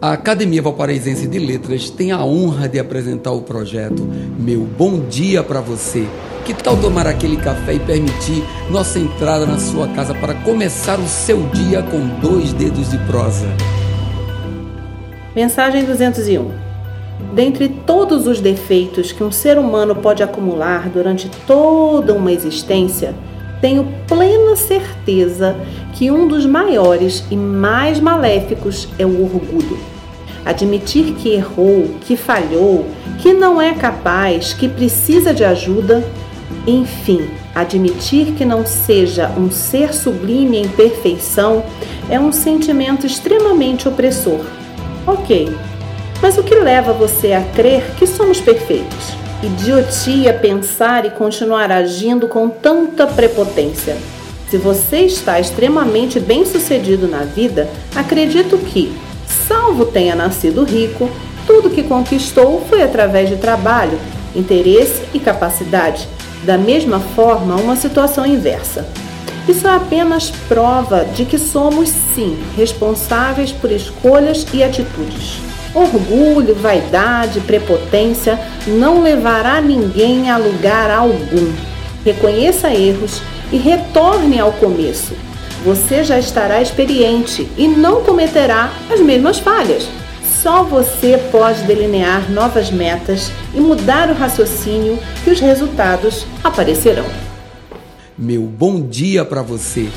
A Academia Valparaísense de Letras tem a honra de apresentar o projeto Meu Bom Dia para Você. Que tal tomar aquele café e permitir nossa entrada na sua casa para começar o seu dia com dois dedos de prosa? Mensagem 201. Dentre todos os defeitos que um ser humano pode acumular durante toda uma existência, tenho plena certeza que um dos maiores e mais maléficos é o orgulho. Admitir que errou, que falhou, que não é capaz, que precisa de ajuda, enfim, admitir que não seja um ser sublime em perfeição é um sentimento extremamente opressor. Ok, mas o que leva você a crer que somos perfeitos? Idiotia pensar e continuar agindo com tanta prepotência. Se você está extremamente bem sucedido na vida, acredito que, salvo tenha nascido rico, tudo que conquistou foi através de trabalho, interesse e capacidade. Da mesma forma, uma situação inversa. Isso é apenas prova de que somos, sim, responsáveis por escolhas e atitudes. Orgulho, vaidade, prepotência não levará ninguém a lugar algum. Reconheça erros e retorne ao começo. Você já estará experiente e não cometerá as mesmas falhas. Só você pode delinear novas metas e mudar o raciocínio que os resultados aparecerão. Meu bom dia para você